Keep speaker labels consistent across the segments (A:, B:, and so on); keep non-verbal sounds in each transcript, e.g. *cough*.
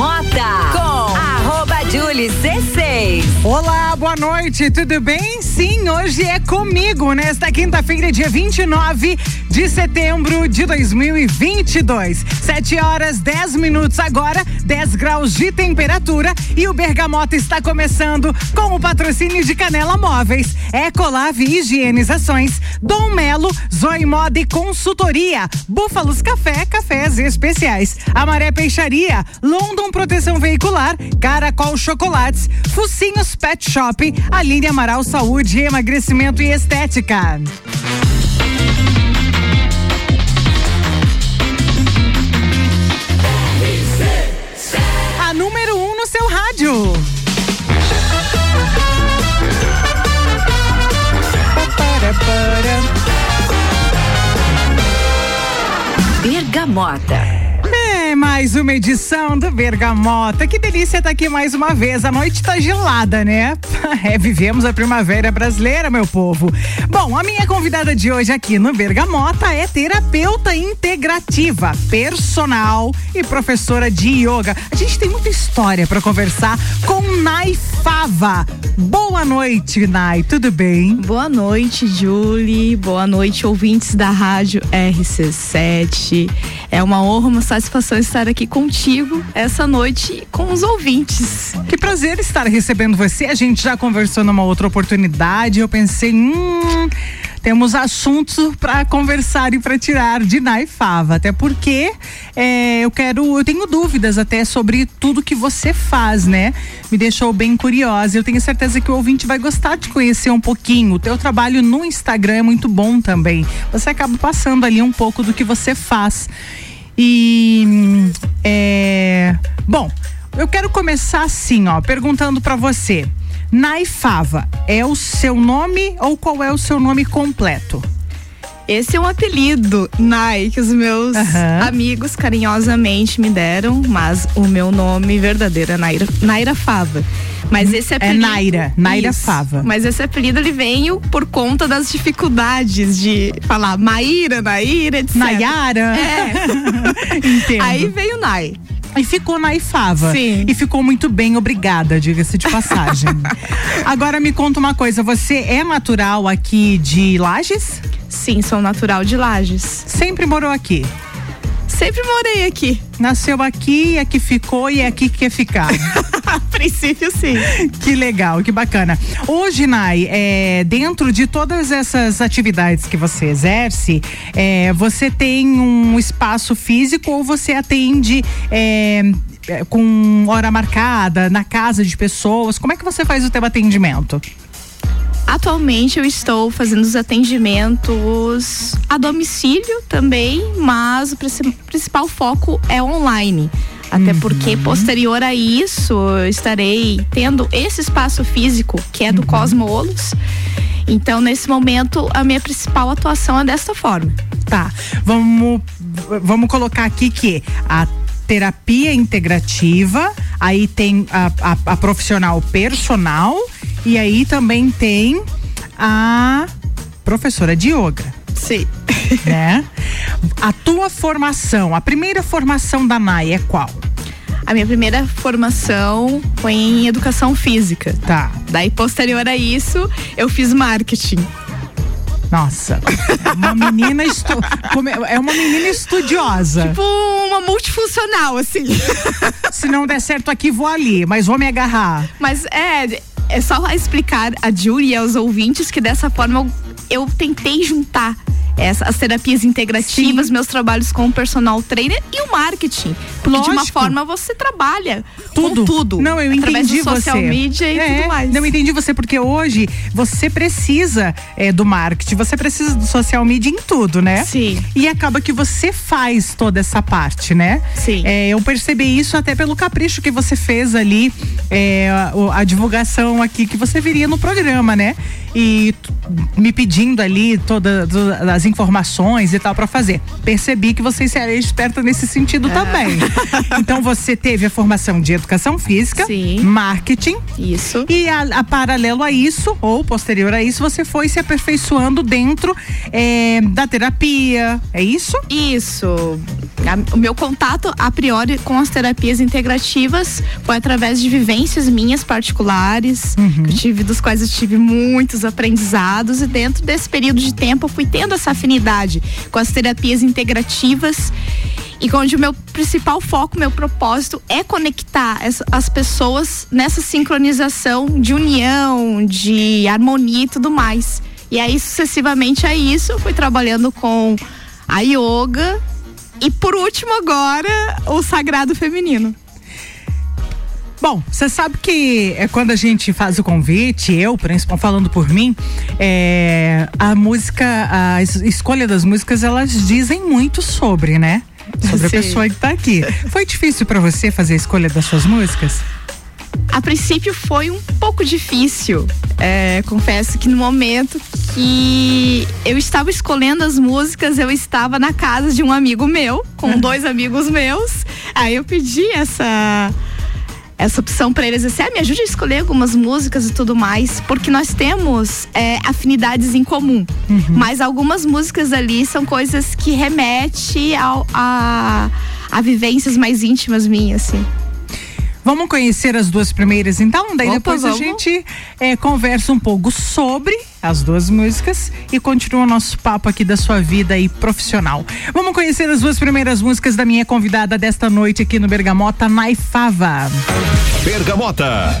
A: Arroba Julie C6.
B: Olá, boa noite, tudo bem? Sim, hoje é comigo nesta quinta-feira, dia 29 de setembro de 2022. 7 horas 10 minutos agora, 10 graus de temperatura e o Bergamota está começando com o patrocínio de Canela Móveis, Ecolave Higienizações, Dom Melo, Zoe Moda e Consultoria, Búfalos Café, cafés especiais, Amaré Peixaria, London Proteção Veicular, Caracol Chocolates, Focinhos Pet Shop, Aline Amaral Saúde, Emagrecimento e Estética. A número 1 um no seu rádio.
A: Bergamota.
B: Mais uma edição do Bergamota. Que delícia estar aqui mais uma vez. A noite tá gelada, né? *laughs* É, vivemos a primavera brasileira, meu povo. Bom, a minha convidada de hoje aqui no Bergamota é terapeuta integrativa, personal e professora de yoga. A gente tem muita história para conversar com Nai Fava. Boa noite, Nai. Tudo bem?
C: Boa noite, Julie. Boa noite, ouvintes da rádio RC7. É uma honra, uma satisfação estar aqui contigo essa noite com os ouvintes.
B: Que prazer estar recebendo você. A gente já conversou numa outra oportunidade. Eu pensei, hum, temos assuntos para conversar e para tirar de Naifava. Até porque é, eu quero, eu tenho dúvidas até sobre tudo que você faz, né? Me deixou bem curiosa. Eu tenho certeza que o ouvinte vai gostar de conhecer um pouquinho. O teu trabalho no Instagram é muito bom também. Você acaba passando ali um pouco do que você faz. E é, bom, eu quero começar assim, ó, perguntando para você. Naifava é o seu nome ou qual é o seu nome completo?
C: Esse é um apelido, Nai, que os meus
B: Aham.
C: amigos carinhosamente me deram, mas o meu nome verdadeiro é Naira, Naira Fava. Mas esse apelido.
B: Naira, Naira
C: Isso.
B: Fava.
C: Mas esse apelido ele veio por conta das dificuldades de falar Maíra, Naira, etc.
B: Nayara?
C: É. *laughs*
B: Entendo.
C: Aí veio Nai.
B: E ficou Naifava.
C: Sim.
B: E ficou muito bem, obrigada, diga-se de passagem. *laughs* Agora me conta uma coisa, você é natural aqui de Lages?
C: Sim, sou natural de Lages.
B: Sempre morou aqui?
C: Sempre morei aqui.
B: Nasceu aqui, aqui ficou e é aqui que quer ficar. *laughs*
C: A princípio, sim.
B: que legal, que bacana. Hoje, Nai, é, dentro de todas essas atividades que você exerce, é, você tem um espaço físico ou você atende é, é, com hora marcada, na casa de pessoas? Como é que você faz o teu atendimento?
C: Atualmente eu estou fazendo os atendimentos a domicílio também, mas o princi- principal foco é online. Até porque posterior a isso eu estarei tendo esse espaço físico que é do Cosmolos. Então, nesse momento, a minha principal atuação é desta forma.
B: Tá, vamos, vamos colocar aqui que a terapia integrativa, aí tem a, a, a profissional personal e aí também tem a professora de yoga,
C: Sim. *laughs*
B: né? A tua formação, a primeira formação da NAI é qual?
C: A minha primeira formação foi em educação física.
B: Tá,
C: Daí, posterior a isso, eu fiz marketing.
B: Nossa, uma menina estu... é uma menina estudiosa.
C: Tipo, uma multifuncional, assim. *laughs*
B: Se não der certo aqui, vou ali, mas vou me agarrar.
C: Mas é, é só explicar a Julie e aos ouvintes que dessa forma eu, eu tentei juntar essa- as terapias integrativas,
B: Sim.
C: meus trabalhos com o personal trainer e o marketing. Porque de uma
B: Lógico.
C: forma você trabalha
B: tudo.
C: com tudo.
B: Não, eu
C: através
B: entendi
C: do social
B: você.
C: media e
B: É,
C: tudo mais.
B: Não eu entendi você porque hoje você precisa é, do marketing, você precisa do social media em tudo, né?
C: Sim.
B: E acaba que você faz toda essa parte, né?
C: Sim.
B: É, eu percebi isso até pelo capricho que você fez ali, é, a, a divulgação aqui que você viria no programa, né? E me pedindo ali todas as informações e tal pra fazer. Percebi que você seria esperta nesse sentido
C: É.
B: também. Então você teve a formação de educação física,
C: Sim.
B: marketing
C: Isso.
B: e a, a paralelo a isso, ou posterior a isso, você foi se aperfeiçoando dentro é, da terapia. É isso?
C: Isso. A, o meu contato a priori com as terapias integrativas foi através de vivências minhas particulares, uhum. que eu tive, dos quais eu tive muitos aprendizados e dentro desse período de tempo eu fui tendo essa afinidade com as terapias integrativas e onde o meu principal foco, meu propósito é conectar as, as pessoas nessa sincronização de união, de harmonia e tudo mais. E aí, sucessivamente a isso, eu fui trabalhando com a yoga e, por último, agora, o sagrado feminino.
B: Bom, você sabe que é quando a gente faz o convite, eu, principalmente falando por mim, é, a música, a escolha das músicas, elas dizem muito sobre, né? sobre a pessoa que está aqui. Foi difícil para você fazer a escolha das suas músicas?
C: A princípio foi um pouco difícil. É, confesso que no momento que eu estava escolhendo as músicas, eu estava na casa de um amigo meu, com dois amigos meus. Aí eu pedi essa essa opção para eles assim, ah, me ajude a escolher algumas músicas e tudo mais, porque nós temos é, afinidades em comum. Uhum. Mas algumas músicas ali são coisas que remete ao, a, a vivências mais íntimas minhas, assim.
B: Vamos conhecer as duas primeiras então? Daí Opa, depois vamos. a gente é, conversa um pouco sobre as duas músicas e continua o nosso papo aqui da sua vida aí profissional. Vamos conhecer as duas primeiras músicas da minha convidada desta noite aqui no Bergamota, Naifava.
D: Bergamota.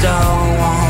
D: don't want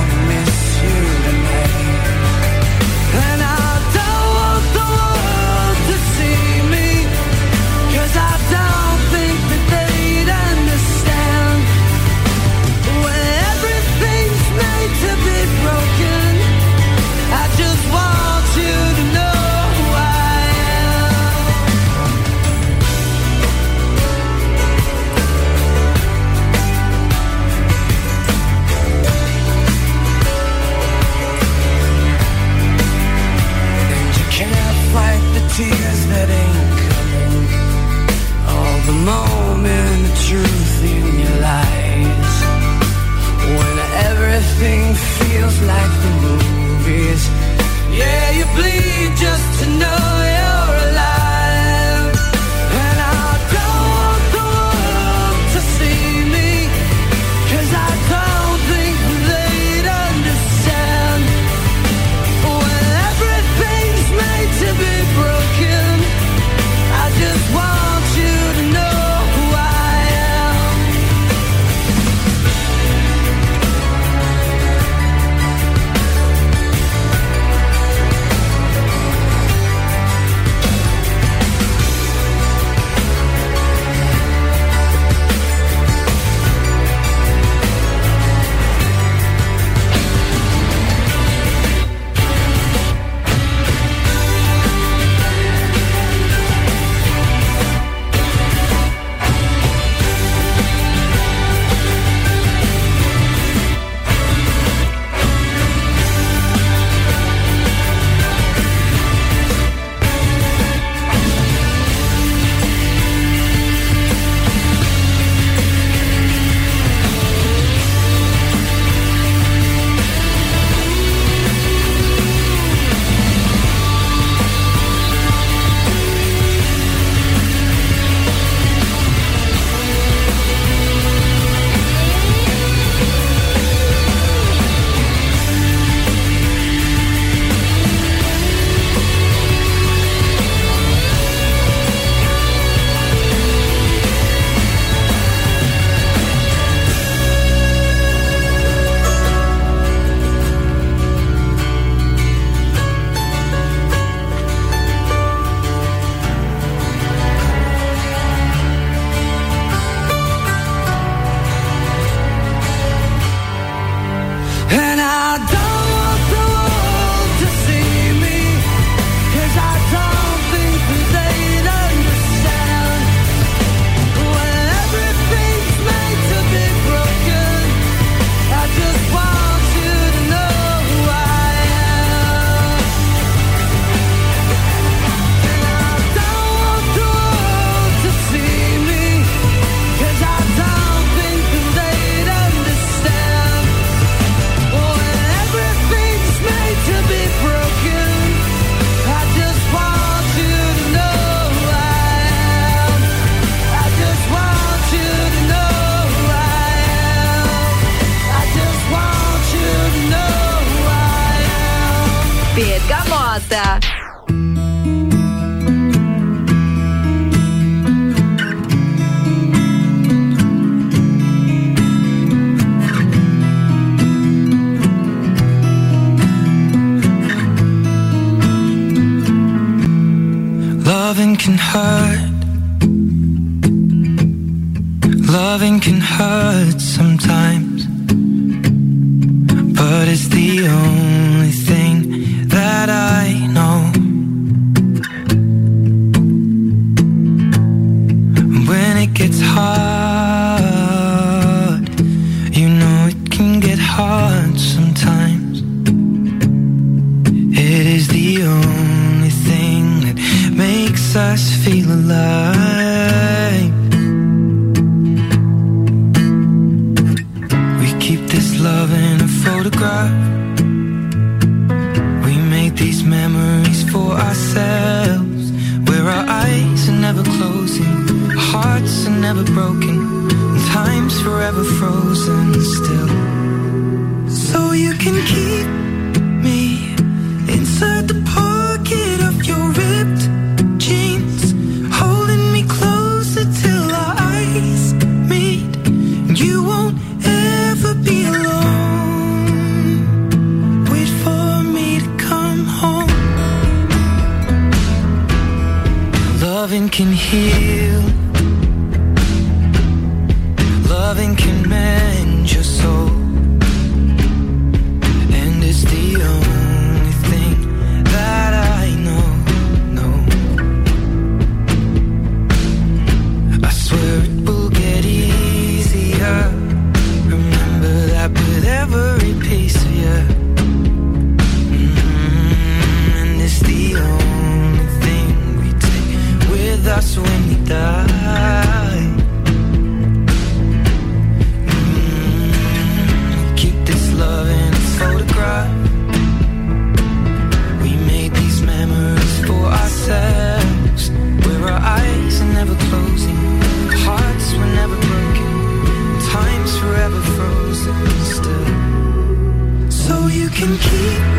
D: can keep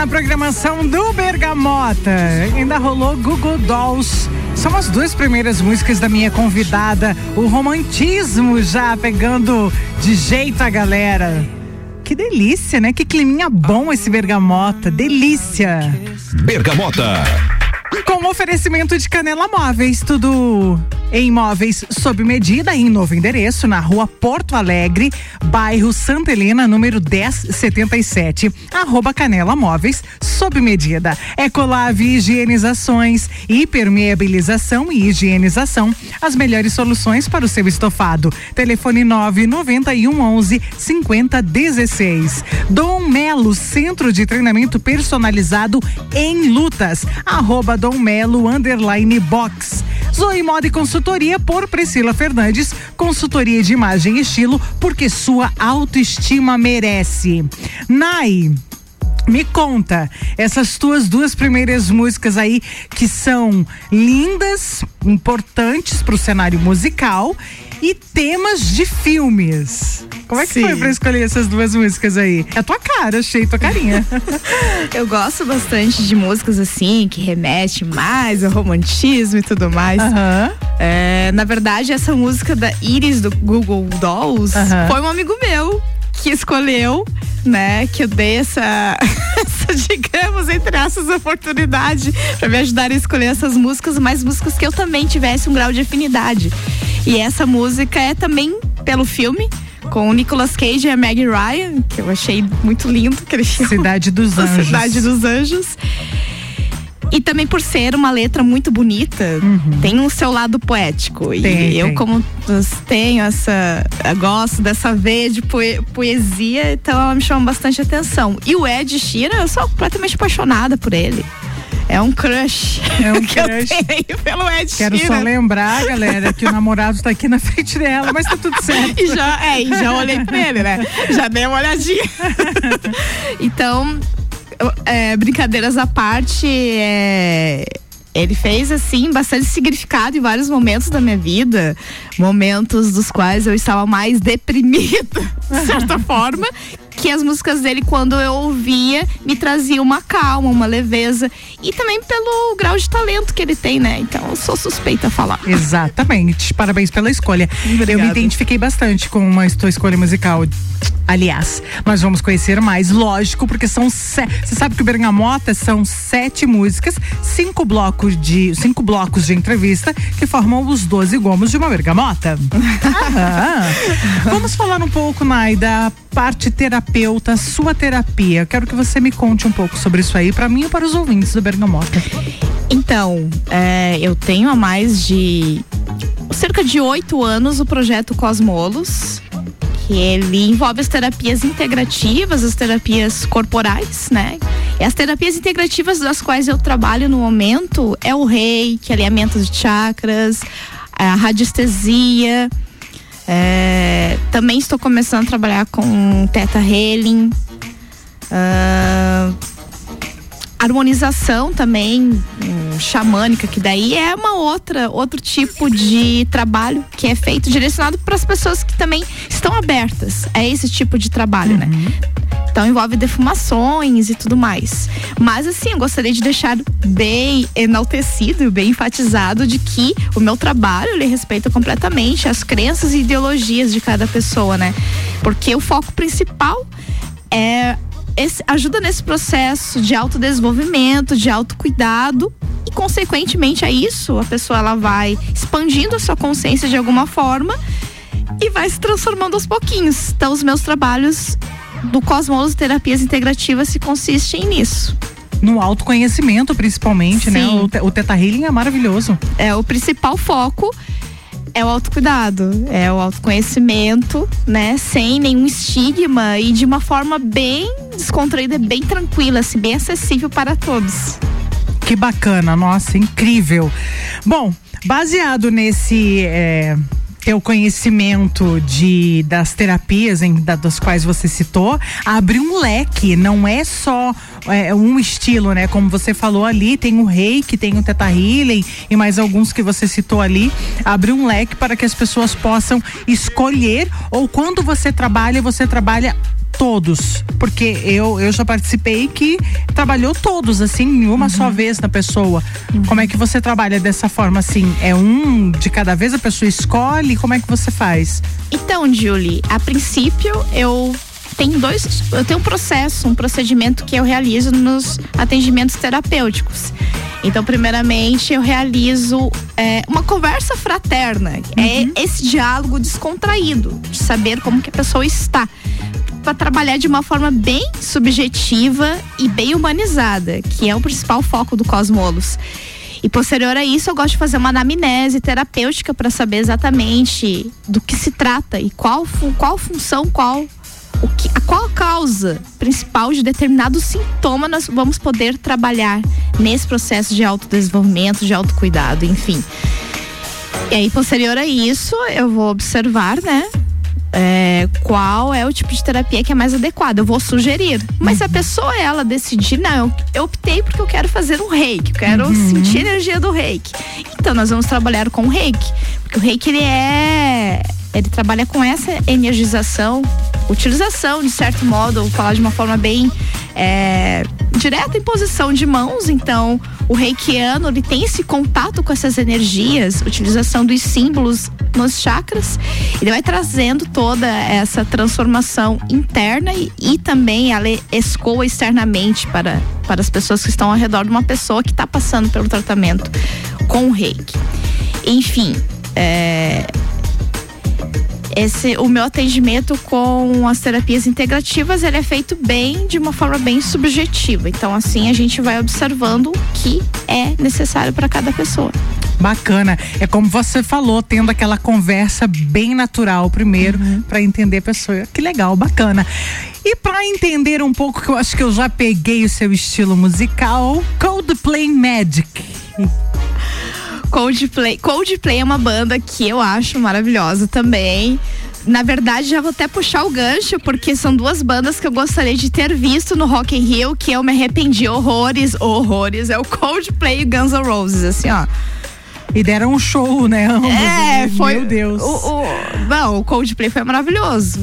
B: na programação do Bergamota. Ainda rolou Google Dolls. São as duas primeiras músicas da minha convidada. O romantismo já pegando de jeito a galera. Que delícia, né? Que climinha bom esse Bergamota. Delícia.
E: Bergamota.
B: Com oferecimento de Canela Móveis, tudo em móveis sob medida em novo endereço na rua Porto Alegre, bairro Santa Helena, número 1077, arroba Canela Móveis, sob medida. Ecolave Higienizações, hipermeabilização e higienização, as melhores soluções para o seu estofado. Telefone 99111 5016. Dom Melo, Centro de Treinamento Personalizado em Lutas. Arroba Dom Melo, underline box. Zoe Moda e Consultoria por Priscila Fernandes, consultoria de imagem e estilo, porque sua autoestima merece. Nai. Me conta, essas tuas duas primeiras músicas aí que são lindas, importantes para o cenário musical e temas de filmes. Como é que
C: Sim.
B: foi para escolher essas duas músicas aí? É a tua cara, achei tua carinha. *laughs*
C: Eu gosto bastante de músicas assim, que remete mais ao romantismo e tudo mais. É, na verdade, essa música da Iris do Google Dolls foi um amigo meu que escolheu, né? Que eu dei essa, *laughs* essa digamos, entre essas oportunidade pra me ajudar a escolher essas músicas, mas músicas que eu também tivesse um grau de afinidade. E essa música é também pelo filme. Com o Nicolas Cage e a Meg Ryan, que eu achei muito lindo que eles.
B: Cidade dos *laughs* Anjos.
C: Cidade dos Anjos. E também por ser uma letra muito bonita, tem um seu lado poético.
B: Uhum. Tem,
C: e eu,
B: tem.
C: como tenho essa. eu gosto dessa veia de poe- poesia, então ela me chama bastante atenção. E o Ed Sheeran, eu sou completamente apaixonada por ele. É um crush.
B: É um *laughs* crush.
C: eu pelo Ed
B: Quero só lembrar, galera, que o namorado tá aqui na frente dela, mas tá tudo certo.
C: E já, é, e já olhei pra ele, né? Já dei uma olhadinha. *laughs* então, eu- é, brincadeiras à parte, é, ele fez, assim, bastante significado em vários momentos da minha vida. Momentos dos quais eu estava mais deprimida, *laughs* de certa forma. Que as músicas dele, quando eu ouvia, me traziam uma calma, uma leveza. E também pelo grau de talento que ele tem, né? Então, eu sou suspeita a falar.
B: Exatamente. Parabéns pela escolha. Eu me identifiquei bastante com a tua escolha musical. Aliás, nós vamos conhecer mais, lógico, porque são. se- Você sabe que o Bergamota são sete músicas, cinco blocos de cinco blocos de entrevista que formam os 12 gomos de uma bergamota. *laughs* Aham. Vamos falar um pouco, Nai, da parte terapeuta, sua terapia. Quero que você me conte um pouco sobre isso aí, para mim e para os ouvintes do Bergamota.
C: Então, é, eu tenho há mais de cerca de oito anos o projeto Cosmolos, que ele envolve as terapias integrativas, as terapias corporais, né? E as terapias integrativas das quais eu trabalho no momento é o reiki, alinhamento de chakras, a radiestesia. É, também estou começando a trabalhar com Teta Healing. ah, harmonização também hum, xamânica, que daí é uma outra outro tipo de trabalho que é feito direcionado para as pessoas que também estão abertas a esse tipo de trabalho, né? Então envolve defumações e tudo mais. Mas assim, eu gostaria de deixar bem enaltecido e bem enfatizado de que o meu trabalho ele respeita completamente as crenças e ideologias de cada pessoa, né? Porque o foco principal é esse- ajuda nesse processo de autodesenvolvimento, de autocuidado e consequentemente a isso a pessoa ela vai expandindo a sua consciência de alguma forma e vai se transformando aos pouquinhos. Então os meus trabalhos do Cosmos Terapias Integrativas se consistem nisso.
B: No autoconhecimento, principalmente, né?
C: Sim.
B: O, te- o Teta Healing é maravilhoso.
C: É o principal foco é o autocuidado, é o autoconhecimento, né? Sem nenhum estigma e de uma forma bem descontraída, bem tranquila, assim, bem acessível para todos.
B: Que bacana, nossa, incrível. Bom, baseado nesse é, teu conhecimento de das terapias em, da- das quais você citou, abre um leque, não é só é, um estilo, né? Como você falou ali, tem o reiki, tem o teta healing e mais alguns que você citou ali. Abre um leque para que as pessoas possam escolher ou quando você trabalha, você trabalha todos, porque eu, eu já participei que trabalhou todos, assim, em uma só vez na pessoa. Como é que você trabalha dessa forma, assim? É um de cada vez a pessoa escolhe? Como é que você faz?
C: Então, Julie, a princípio eu tenho dois, eu tenho um processo, um procedimento que eu realizo nos atendimentos terapêuticos. Então, primeiramente, eu realizo é, uma conversa fraterna. É esse diálogo descontraído, de saber como que a pessoa está. Para trabalhar de uma forma bem subjetiva e bem humanizada, que é o principal foco do Cosmolos. E posterior a isso, eu gosto de fazer uma anamnese terapêutica para saber exatamente do que se trata e qual, qual função, qual o que, a qual a causa principal de determinado sintoma nós vamos poder trabalhar nesse processo de autodesenvolvimento, de autocuidado, enfim. E aí, posterior a isso, eu vou observar, né? é, qual é o tipo de terapia que é mais adequado. Eu vou sugerir. Mas se a pessoa ela decidir, não, eu, eu optei porque eu quero fazer um reiki, eu quero sentir a energia do reiki. Então nós vamos trabalhar com o reiki. Porque o reiki ele é ele trabalha com essa energização, utilização, de certo modo, vou falar de uma forma bem é, direta em posição de mãos. Então, o reikiano ele tem esse contato com essas energias, utilização dos símbolos nos chakras. Ele vai trazendo toda essa transformação interna e, e também ela escoa externamente para, para as pessoas que estão ao redor de uma pessoa que está passando pelo tratamento com o reiki. Enfim, é, esse o meu atendimento com as terapias integrativas ele é feito bem de uma forma bem subjetiva então assim a gente vai observando o que é necessário para cada pessoa
B: Bacana. É como você falou, tendo aquela conversa bem natural primeiro uhum. para entender a pessoa. Que legal, bacana. E para entender um pouco, que eu acho que eu já peguei o seu estilo musical, Coldplay Magic.
C: Coldplay. Coldplay é uma banda que eu acho maravilhosa também. Na verdade, já vou até puxar o gancho, porque são duas bandas que eu gostaria de ter visto no Rock in Rio, que eu me arrependi horrores, horrores. É o Coldplay e Guns N' Roses, assim, ó.
B: E deram um show, né?
C: Ambos, é, foi.
B: Meu Deus.
C: O, o, não, o Coldplay foi maravilhoso.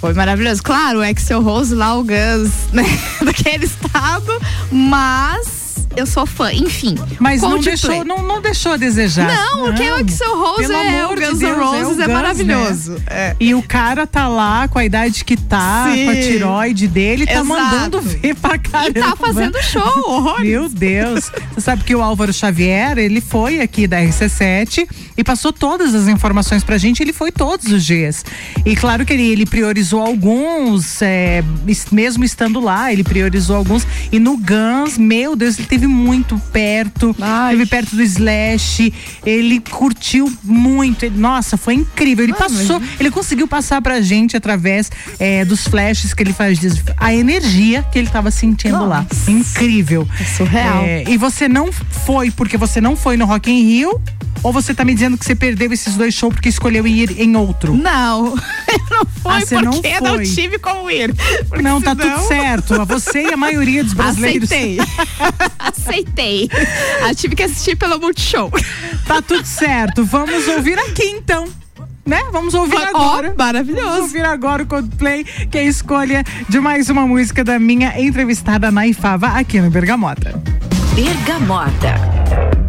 C: Foi maravilhoso. Claro, o Axel Rose lá, o Guns, *laughs* né? Daquele estado, mas eu sou fã, enfim.
B: Mas não deixou, não, não deixou a desejar.
C: Não, não. quem é o Axel Rose é o Guns N' Roses, é, é maravilhoso. Né?
B: É. E o cara tá lá com a idade que tá, Sim. com a tiroide dele, tá Exato. mandando ver pra caramba.
C: E tá fazendo show, horrores.
B: Meu Deus. Você sabe que o Álvaro Xavier, ele foi aqui da RC7 e passou todas as informações pra gente, ele foi todos os dias. E claro que ele, ele priorizou alguns, é, mesmo estando lá, ele priorizou alguns. E no Guns, meu Deus, ele teve esteve muito perto, Ai. esteve perto do Slash, ele curtiu muito, ele, nossa, foi incrível. Ele passou, mas... ele conseguiu passar pra gente através é, dos flashes que ele faz, a energia que ele estava sentindo nossa. lá. Incrível.
C: É surreal. É,
B: e você não foi porque você não foi no Rock in Rio? Ou você tá me dizendo que você perdeu esses dois shows porque escolheu ir em outro?
C: Não, *laughs* eu não fui ah, porque não, não tive como ir.
B: Não, tá tudo certo. Você e a maioria dos *laughs* brasileiros.
C: Aceitei. *laughs* Aceitei. Eu tive que assistir pelo Multishow.
B: Tá tudo certo. Vamos ouvir aqui então né? Vamos ouvir oh, agora.
C: Maravilhoso. Vamos
B: ouvir agora o Coldplay, que é a escolha de mais uma música da minha entrevistada Naifava aqui no Bergamota.
A: Bergamota.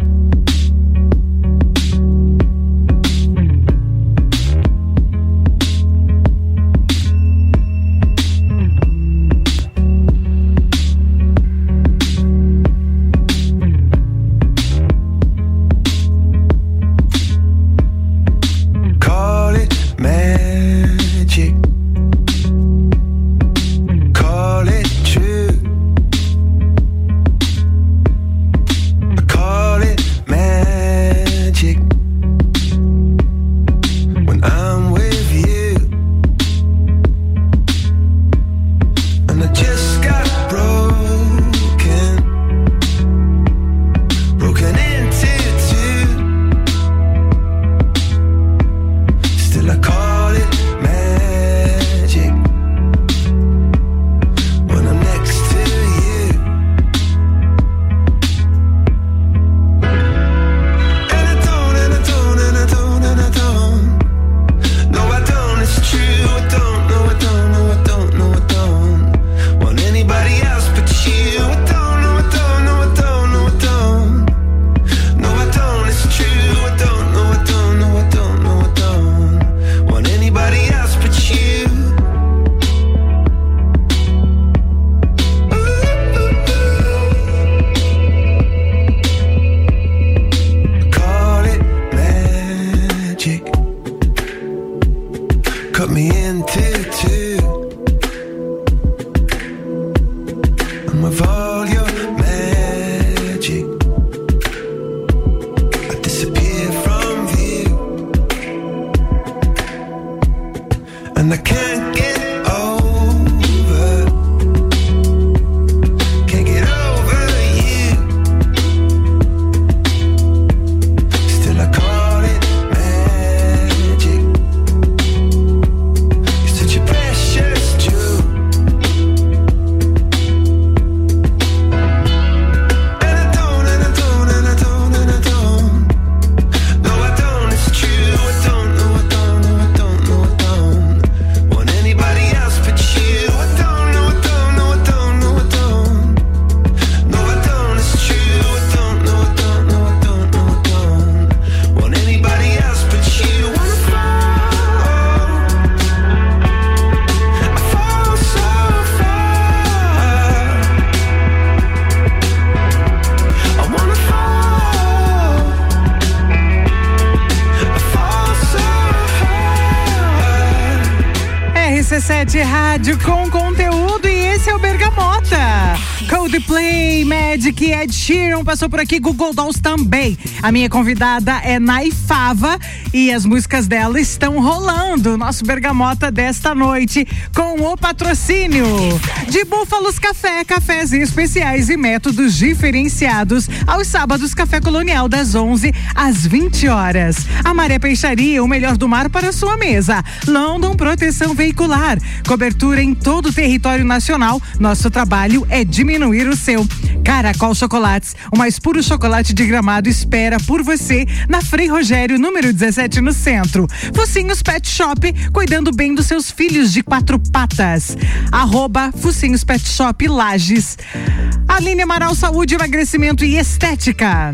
B: Passou por aqui, Google Dolls também. A minha convidada é Naifava e as músicas dela estão rolando. Nosso Bergamota desta noite com o patrocínio de Búfalos Café, cafés especiais e métodos diferenciados. Aos sábados, Café Colonial das 11 às 20 horas. A Maré Peixaria, o melhor do mar para sua mesa. London Proteção Veicular, cobertura em todo o território nacional. Nosso trabalho é diminuir o seu. Caracol Chocolates, o mais puro chocolate de gramado espera por você na Frei Rogério, número 17, no centro. Focinhos Pet Shop, cuidando bem dos seus filhos de quatro patas. Arroba Focinhos Pet Shop Lages. Aline Amaral Saúde, Emagrecimento e Estética.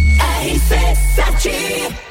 F: RC7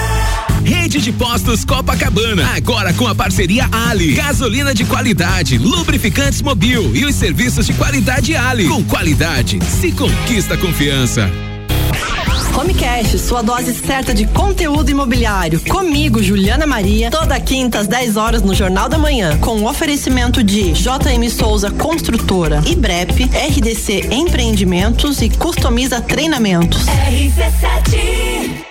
G: Rede de Postos Copacabana, agora com a parceria Ali. Gasolina de qualidade, lubrificantes mobil e os serviços de qualidade Ali. Com qualidade, se conquista confiança.
H: Homecast, sua dose certa de conteúdo imobiliário. Comigo, Juliana Maria, toda quinta às 10 horas no Jornal da Manhã, com oferecimento de JM Souza Construtora, IBREP, RDC Empreendimentos e Customiza Treinamentos.
A: RC7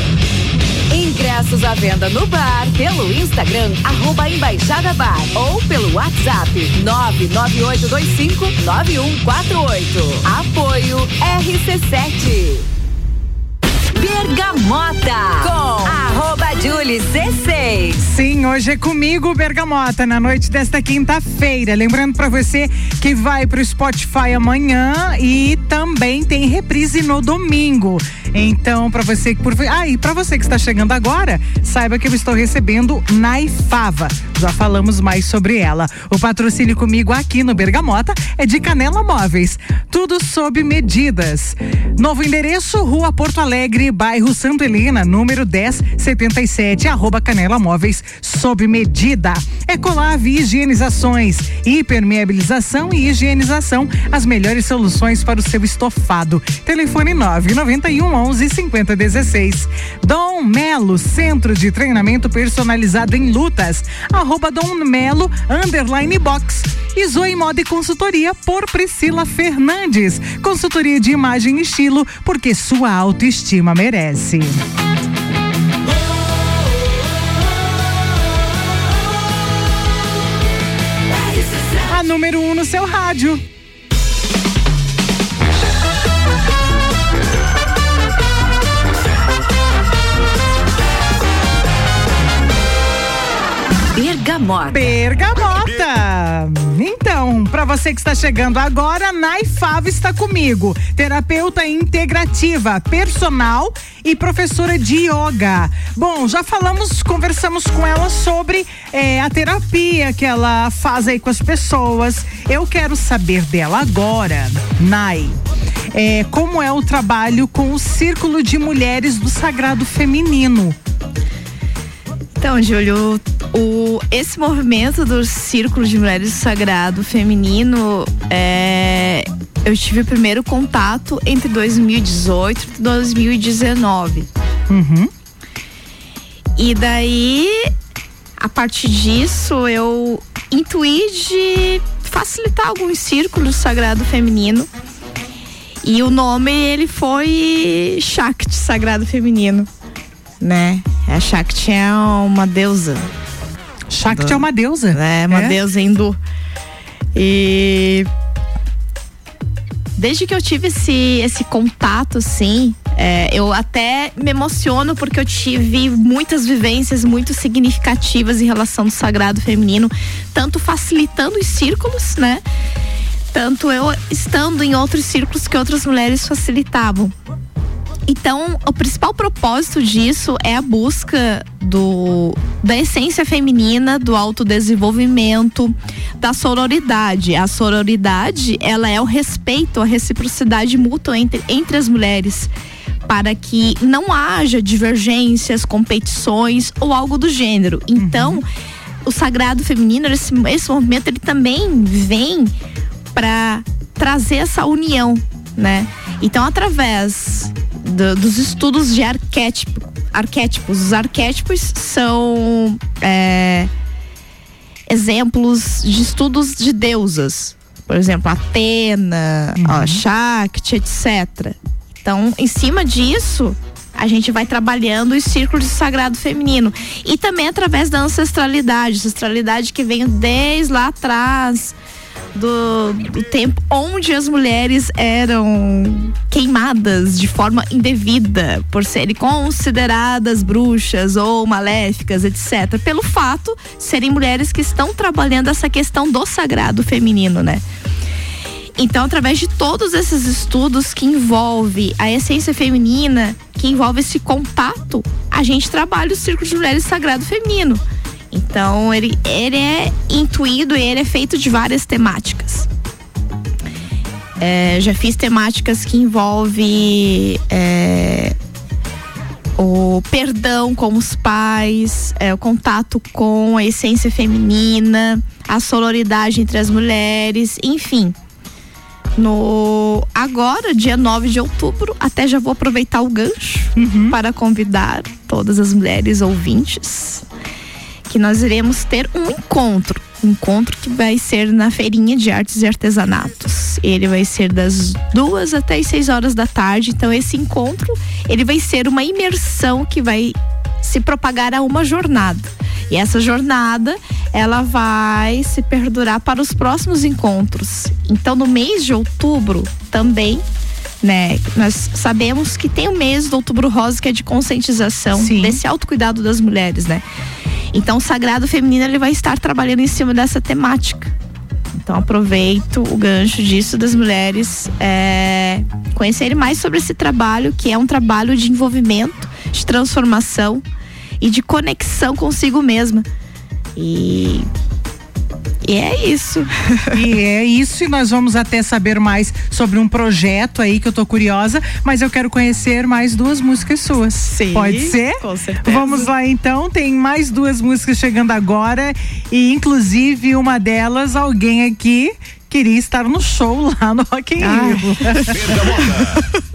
A: Ingressos à venda no bar, pelo Instagram, arroba Embaixada Bar ou pelo WhatsApp 998259148. Apoio RC7. Bergamota com arroba Julie C6.
B: Sim, hoje é comigo, Bergamota, na noite desta quinta-feira. Lembrando para você que vai pro Spotify amanhã e também tem reprise no domingo. Então, para você que por ah, e para você que está chegando agora, saiba que eu estou recebendo Naifava. Já falamos mais sobre ela. O patrocínio comigo aqui no Bergamota é de Canela Móveis. Tudo sob medidas. Novo endereço, Rua Porto Alegre, bairro Santa Helena, número 1077, arroba Canela Móveis, sob medida. Ecolave Higienizações, hipermeabilização e higienização, as melhores soluções para o seu estofado. Telefone 991 11 50 16. Dom Melo, Centro de Treinamento Personalizado em Lutas, arroba Dom Melo, underline box. E Zoe Moda e Consultoria por Priscila Fernandes. Consultoria de imagem e estilo, porque sua autoestima merece. A número 1 um no seu rádio.
A: Bergamota.
B: Bergamota. Então, para você que está chegando agora, Naifava está comigo. Terapeuta integrativa, personal e professora de yoga. Bom, já falamos, conversamos com ela sobre eh, a terapia que ela faz aí com as pessoas. Eu quero saber dela agora, Nai. eh, como é o trabalho com o Círculo de Mulheres do Sagrado Feminino?
C: Então, Júlio, o, esse movimento do Círculo de Mulheres do Sagrado Feminino, é, eu tive o primeiro contato entre 2018 e 2019.
B: Uhum.
C: E daí, a partir disso, eu intuí de facilitar alguns círculos sagrado feminino. E o nome ele foi Shakti Sagrado Feminino, né? A Shakti é uma deusa.
B: Shakti é uma deusa?
C: É, uma
B: É?
C: deusa hindu. E desde que eu tive esse, esse contato, assim, é, eu até me emociono porque eu tive muitas vivências muito significativas em relação ao sagrado feminino, tanto facilitando os círculos, né? Tanto eu estando em outros círculos que outras mulheres facilitavam. Então, o principal propósito disso é a busca do da essência feminina, do autodesenvolvimento, da sororidade. A sororidade, ela é o respeito, a reciprocidade mútua entre, entre as mulheres para que não haja divergências, competições ou algo do gênero. Então, uhum. o sagrado feminino, esse, esse movimento, ele também vem para trazer essa união, né? Então, através do, dos estudos de arquétipo, arquétipos, os arquétipos são é, exemplos de estudos de deusas. Por exemplo, Atena, uhum. ó, Shakti, etc. Então, em cima disso, a gente vai trabalhando os círculos de sagrado feminino. E também através da ancestralidade, ancestralidade que vem desde lá atrás, do, do, tempo onde as mulheres eram queimadas de forma indevida por serem consideradas bruxas ou maléficas, etc. Pelo fato de serem mulheres que estão trabalhando essa questão do sagrado feminino, né? Então, através de todos esses estudos que envolve a essência feminina, que envolve esse contato, a gente trabalha o Círculo de Mulheres Sagrado Feminino. Então, ele, ele é intuído e ele é feito de várias temáticas. É, já fiz temáticas que envolve é, o perdão com os pais, é, o contato com a essência feminina, a sororidade entre as mulheres, enfim no agora, dia 9 de outubro, até já vou aproveitar o gancho uhum. para convidar todas as mulheres ouvintes que nós iremos ter um encontro, um encontro que vai ser na feirinha de artes e artesanatos. Ele vai ser das duas até as seis horas da tarde. Então esse encontro ele vai ser uma imersão que vai se propagar a uma jornada. E essa jornada, ela vai se perdurar para os próximos encontros. Então, no mês de outubro, também né? Nós sabemos que tem o mês do Outubro Rosa que é de conscientização Sim. desse autocuidado das mulheres, né? Então, o Sagrado Feminino ele vai estar trabalhando em cima dessa temática. Então, aproveito o gancho disso das mulheres é, conhecerem mais sobre esse trabalho, que é um trabalho de envolvimento, de transformação e de conexão consigo mesma. E e é isso. *laughs*
B: e é isso, e nós vamos até saber mais sobre um projeto aí que eu tô curiosa, mas eu quero conhecer mais duas músicas suas.
C: Sim.
B: Pode ser?
C: Com certeza.
B: Vamos lá então, tem mais duas músicas chegando agora e inclusive uma delas alguém aqui queria estar no show lá no Rock in Rio. *laughs* *laughs*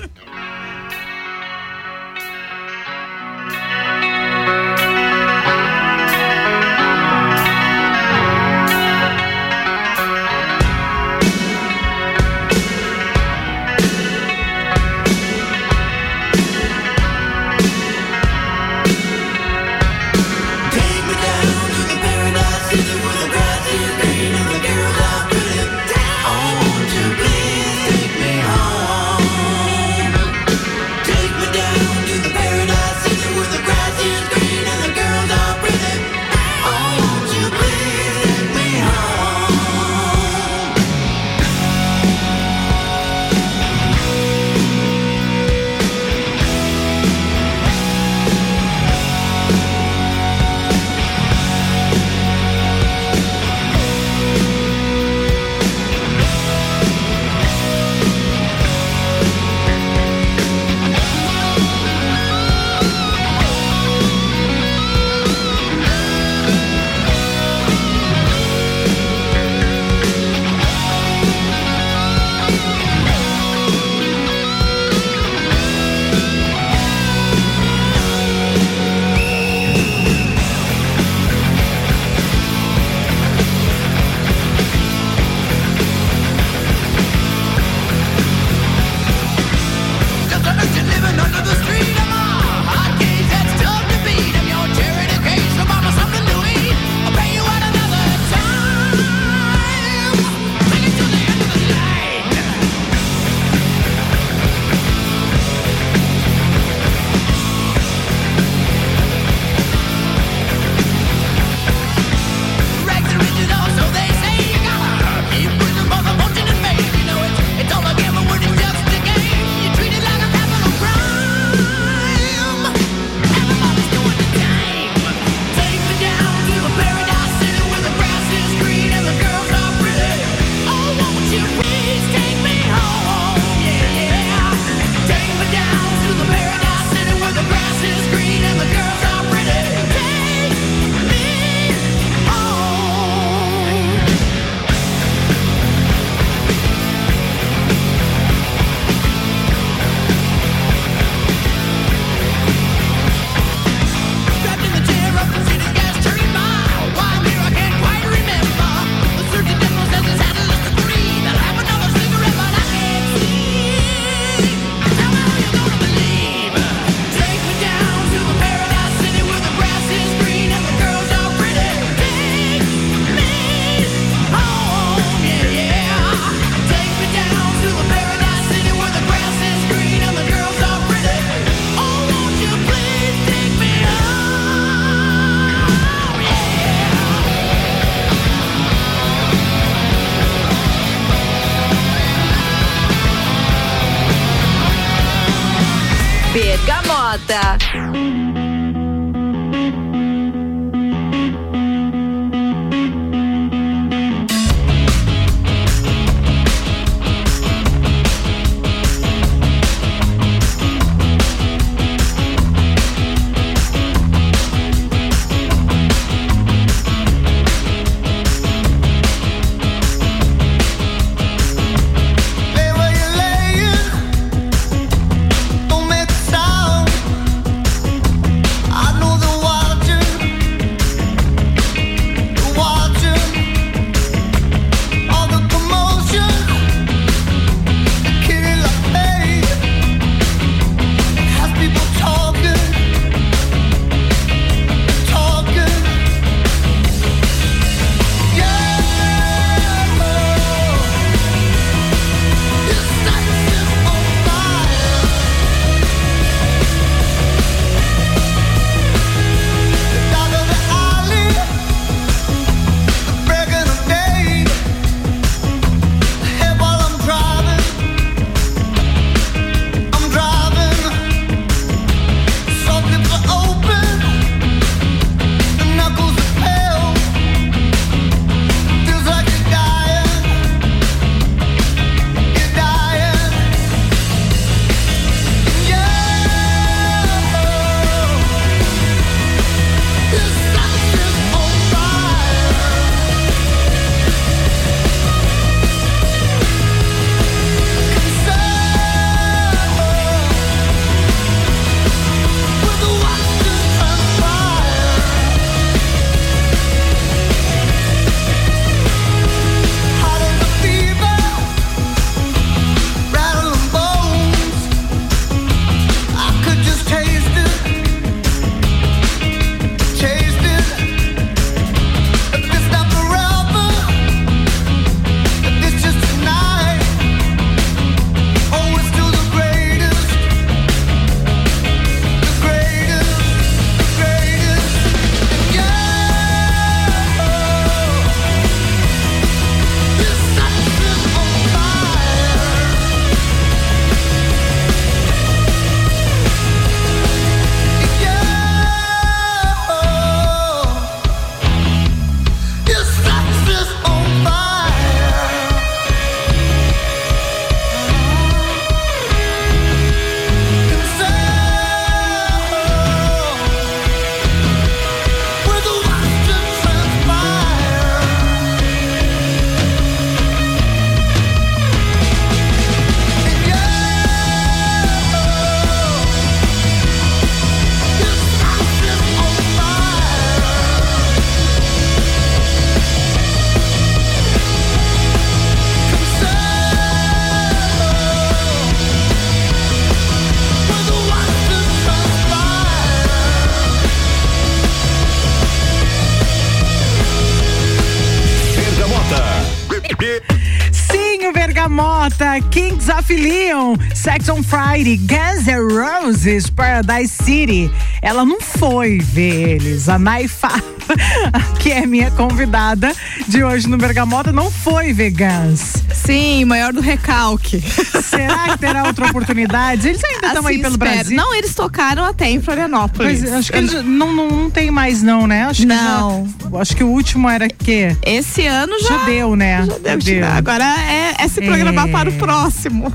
B: Kings of Leon, Sex on Friday, Guns N' Roses, Paradise City. Ela não foi ver eles. A Naifa, *laughs* que é minha convidada de hoje no Bergamota, não foi ver Guns.
C: Sim, maior do recalque. *laughs*
B: Será que terá outra oportunidade? Eles ainda estão aí
C: Assim
B: pelo
C: espero.
B: Brasil.
C: Não, eles tocaram até em Florianópolis.
B: Pois, acho que eles não, não, não tem mais não, né? Acho
C: Não.
B: Já- acho que o último era que
C: Esse ano já,
B: já deu, né?
C: já deu. de dar. Agora é, é se programar
B: É.
C: para o próximo.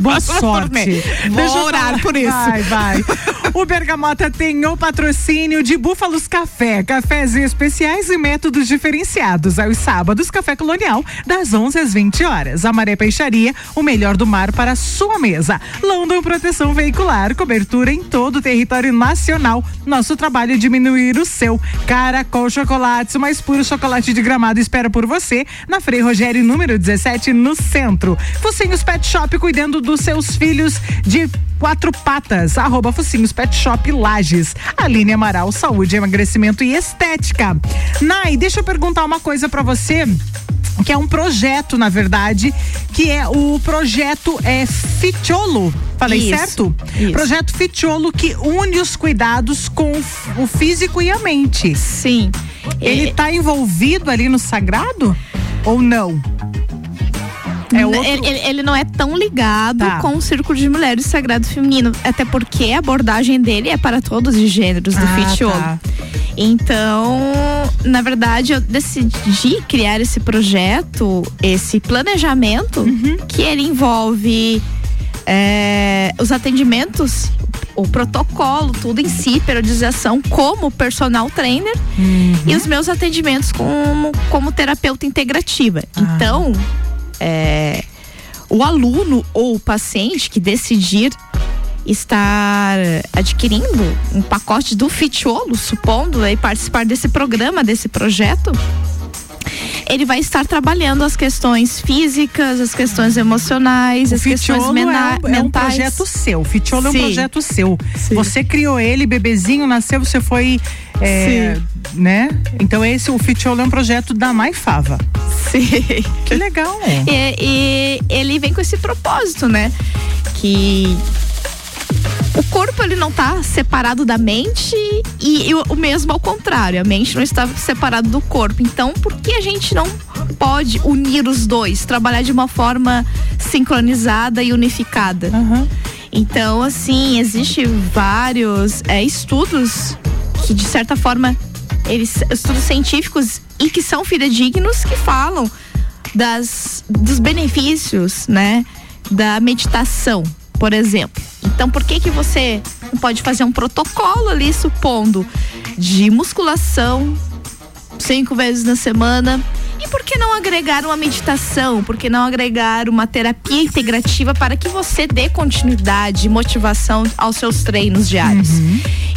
B: Boa *laughs* sorte.
C: Vou
B: Deixa
C: orar por isso.
B: Vai, vai. O Bergamota tem o patrocínio de Búfalos Café, cafés especiais e métodos diferenciados. Aos sábados, Café Colonial, das 11 às 20 horas. A Maré Peixaria, o melhor do mar para sua mesa. London Proteção Veicular, cobertura em todo o território nacional. Nosso trabalho é diminuir o seu. Caracol Chocolates, o mais puro chocolate de gramado espera por você na Frei Rogério, número 17, no centro. Focinhos Pet Shop, cuidando dos seus filhos de quatro patas. Arroba Focinhos Pet Shop Lages. Aline Amaral, saúde, emagrecimento e estética. Nai, deixa eu perguntar uma coisa pra você que é um projeto, na verdade, que é o projeto é Fitiolo. Falei
C: Isso,
B: certo?
C: isso.
B: Projeto Fitiolo que une os cuidados com o físico e a mente.
C: Sim.
B: Ele
C: É-
B: tá envolvido ali no sagrado ou não? É outro...
C: ele, ele- não é tão ligado
B: Tá.
C: com o Círculo de Mulheres Sagrado Feminino, até porque a abordagem dele é para todos os gêneros do
B: Ah,
C: Fitiolo.
B: tá.
C: Então, na verdade, eu decidi criar esse projeto, esse planejamento,
B: Uhum.
C: que ele envolve é, os atendimentos, o protocolo, tudo em si, periodização como personal trainer
B: Uhum.
C: e os meus atendimentos como, como terapeuta integrativa.
B: Ah.
C: Então, é, o aluno ou o paciente que decidir estar adquirindo um pacote do Fitiolo, supondo aí participar desse programa, desse projeto, ele vai estar trabalhando as questões físicas, as questões emocionais, as questões
B: é, um, é um
C: mentais.
B: projeto seu. Fitiolo é um
C: Sim.
B: projeto seu. Você criou ele, bebezinho, nasceu, você foi. é, né? Então esse, o Fitiolo é um projeto da Maifava.
C: Sim.
B: Que legal.
C: E, e ele vem com esse propósito, né? Que o corpo ele não tá separado da mente e, e o, mesmo ao contrário, a mente não está separada do corpo. Então, por que a gente não pode unir os dois, trabalhar de uma forma sincronizada e unificada? Então, assim, existe vários é, estudos que de certa forma eles estudos científicos e que são fidedignos que falam das dos benefícios, né, da meditação, por exemplo. Então, por que que você pode fazer um protocolo ali supondo de musculação cinco vezes na semana? E por que não agregar uma meditação? Por que não agregar uma terapia integrativa para que você dê continuidade e motivação aos seus treinos diários?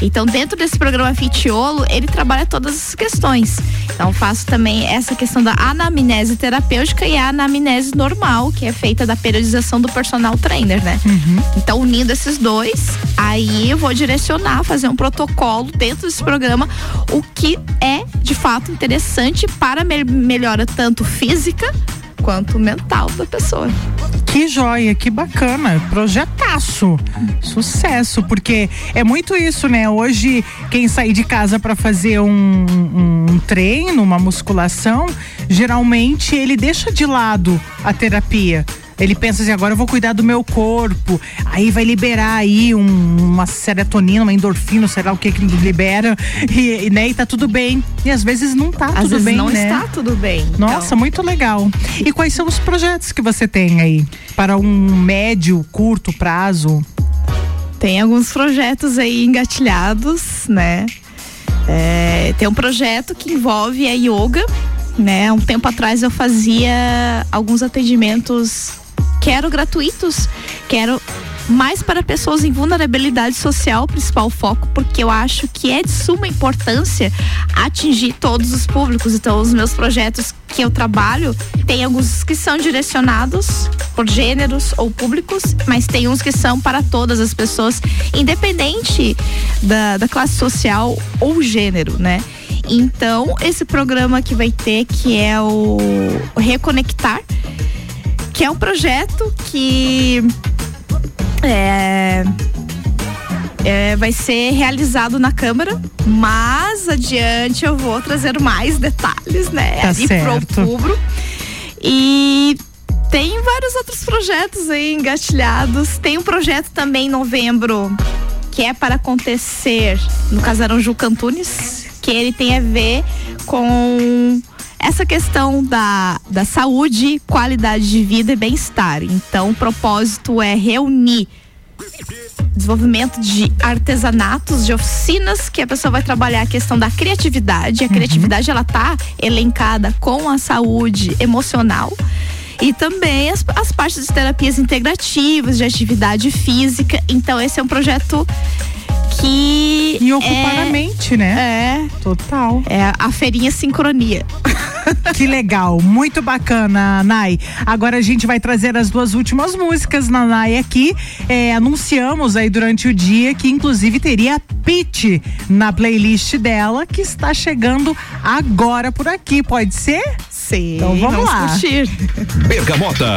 C: Então, dentro desse programa Fitiolo, ele trabalha todas essas questões. Então, faço também essa questão da anamnese terapêutica e a anamnese normal, que é feita da periodização do personal trainer, né? Então, unindo esses dois, aí eu vou direcionar, fazer um protocolo dentro desse programa, o que é de fato interessante para me melhora tanto física quanto mental da pessoa.
B: Que joia, que bacana. Projetaço. Sucesso, porque é muito isso, né? Hoje, quem sair de casa para fazer um, um treino, uma musculação, geralmente ele deixa de lado a terapia. Ele pensa assim, agora eu vou cuidar do meu corpo. Aí vai liberar aí um- uma serotonina, uma endorfina, sei lá o que que libera. E, e, né, e tá tudo bem. E às vezes não tá
C: Às
B: tudo
C: vezes
B: bem,
C: não
B: né?
C: está tudo bem.
B: Nossa,
C: Então,
B: muito legal. E quais são os projetos que você tem aí? Para um médio, curto prazo?
C: Tem alguns projetos aí engatilhados, né? É, tem um projeto que envolve a yoga, né? Um tempo atrás eu fazia alguns atendimentos, quero gratuitos, quero mais para pessoas em vulnerabilidade social, principal foco, porque eu acho que é de suma importância atingir todos os públicos. Então, os meus projetos que eu trabalho, tem alguns que são direcionados por gêneros ou públicos, mas tem uns que são para todas as pessoas, independente da, da classe social ou gênero, né? Então, esse programa que vai ter, que é o Reconectar, que é um projeto que é, é, vai ser realizado na Câmara, mas adiante eu vou trazer mais detalhes, né?
B: Tá
C: ali
B: certo.
C: pro outubro. E tem vários outros projetos aí engatilhados. Tem um projeto também em novembro que é para acontecer no Casarão Juca Antunes, que ele tem a ver com essa questão da, da saúde, qualidade de vida e bem-estar. Então, o propósito é reunir desenvolvimento de artesanatos, de oficinas que a pessoa vai trabalhar a questão da criatividade. A criatividade ela tá elencada com a saúde emocional e também as, as partes de terapias integrativas, de atividade física. Então esse é um projeto que
B: E ocupar
C: é,
B: a mente, né?
C: É.
B: Total.
C: É a feirinha sincronia. *laughs*
B: Que legal, muito bacana, Nai. Agora a gente vai trazer as duas últimas músicas na Nai aqui. É, anunciamos aí durante o dia que inclusive teria Pit na playlist dela, que está chegando agora por aqui. Pode ser?
C: Sim.
B: Então vamos, lá.
C: curtir.
I: Bergamota.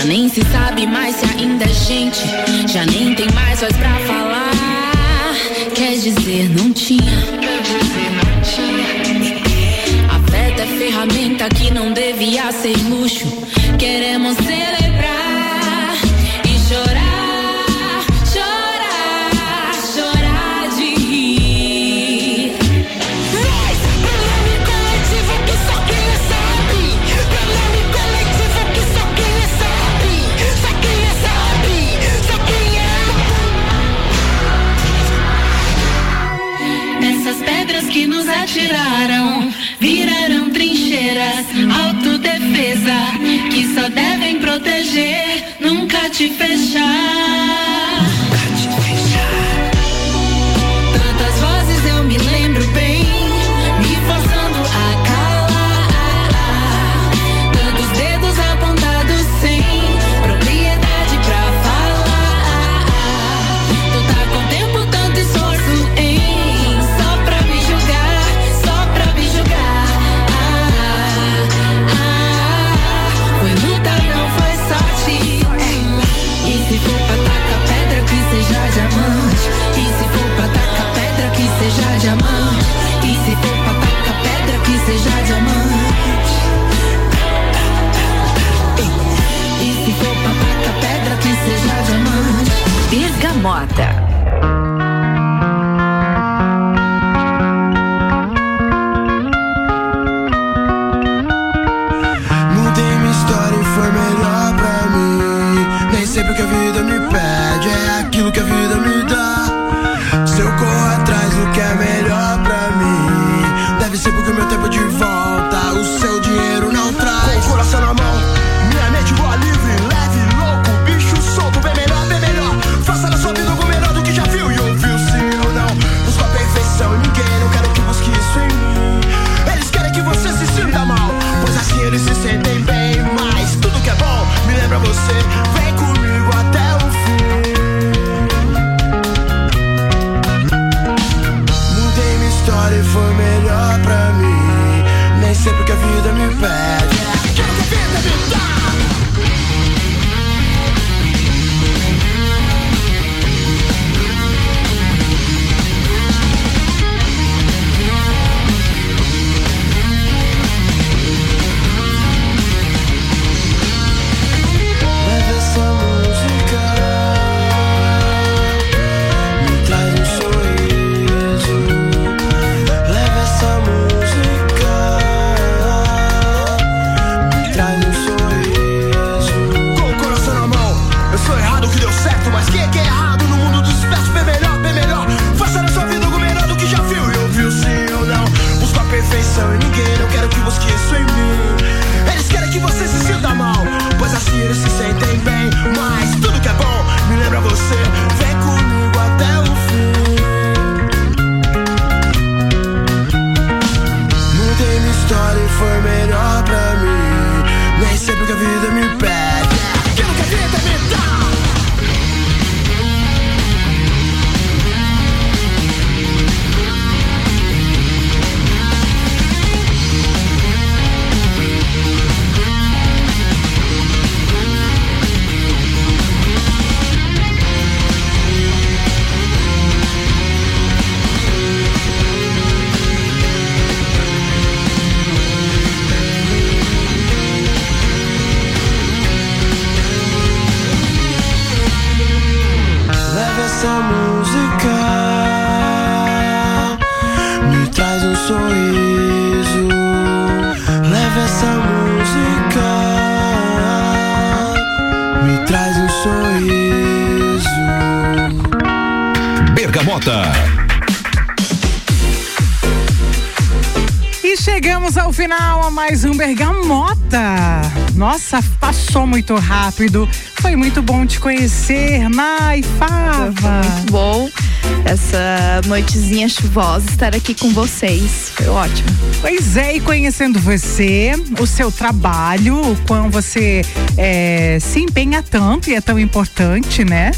J: Já nem se sabe mais se ainda é gente. Já nem tem mais voz pra falar. Quer dizer, não tinha. Afeto é ferramenta que não devia ser luxo. Queremos
K: ser nos atiraram, viraram trincheiras, autodefesa, que só devem proteger, nunca te fechar.
B: Mais um Bergamota. Nossa, passou muito rápido. Foi muito bom te conhecer, Nai Fava.
C: Muito bom essa noitezinha chuvosa estar aqui com vocês. Foi ótimo.
B: Pois é, e conhecendo você, o seu trabalho, o quão você é, se empenha tanto e é tão importante, né?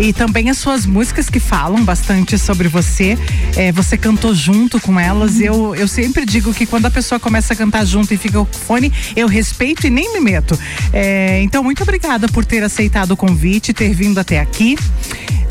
B: E também as suas músicas que falam bastante sobre você. É, você cantou junto com elas. Eu, eu sempre digo que quando a pessoa começa a cantar junto e fica o fone, eu respeito e nem me meto. É, então, muito obrigada por ter aceitado o convite, ter vindo até aqui.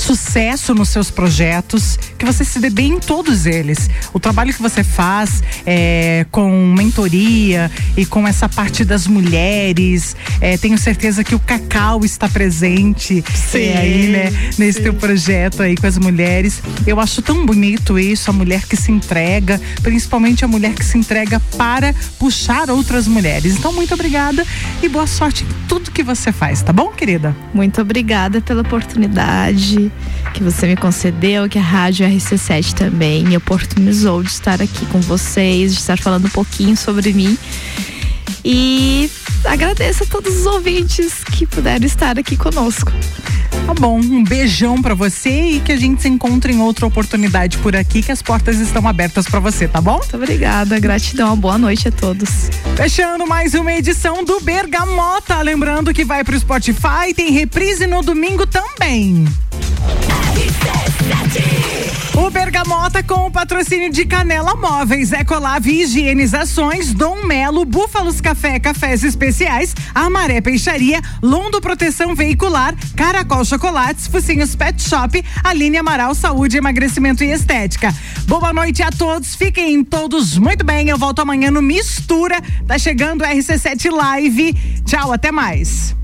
B: Sucesso nos seus projetos, que você se dê bem em todos eles. O trabalho que você faz é, com mentoria e com essa parte das mulheres, é, tenho certeza que o Cacau está presente
C: Sim,
B: é, aí, né? Nesse teu projeto aí com as mulheres. Eu acho tão bonito isso, a mulher que se entrega, principalmente a mulher que se entrega para puxar outras mulheres. Então, muito obrigada e boa sorte em tudo que você faz, tá bom, querida?
C: Muito obrigada pela oportunidade que você me concedeu, que a Rádio RC7 também me oportunizou de estar aqui com vocês, de estar falando um pouquinho sobre mim. E agradeço a todos os ouvintes que puderam estar aqui conosco.
B: Tá bom, um beijão pra você e que a gente se encontre em outra oportunidade por aqui, que as portas estão abertas pra você, tá bom?
C: Muito obrigada, gratidão, boa noite a todos.
B: Fechando mais uma edição do Bergamota. Lembrando que vai pro Spotify, tem reprise no domingo também. O Bergamota com o patrocínio de Canela Móveis, Ecolave Higienizações, Dom Melo, Búfalos Café, Cafés Especiais, Amaré Peixaria, Londo Proteção Veicular, Caracol Chocolates, Focinhos Pet Shop, Aline Amaral Saúde, Emagrecimento e Estética. Boa noite a todos, fiquem todos muito bem. Eu volto amanhã no Mistura. Tá chegando o RC7 Live. Tchau, até mais.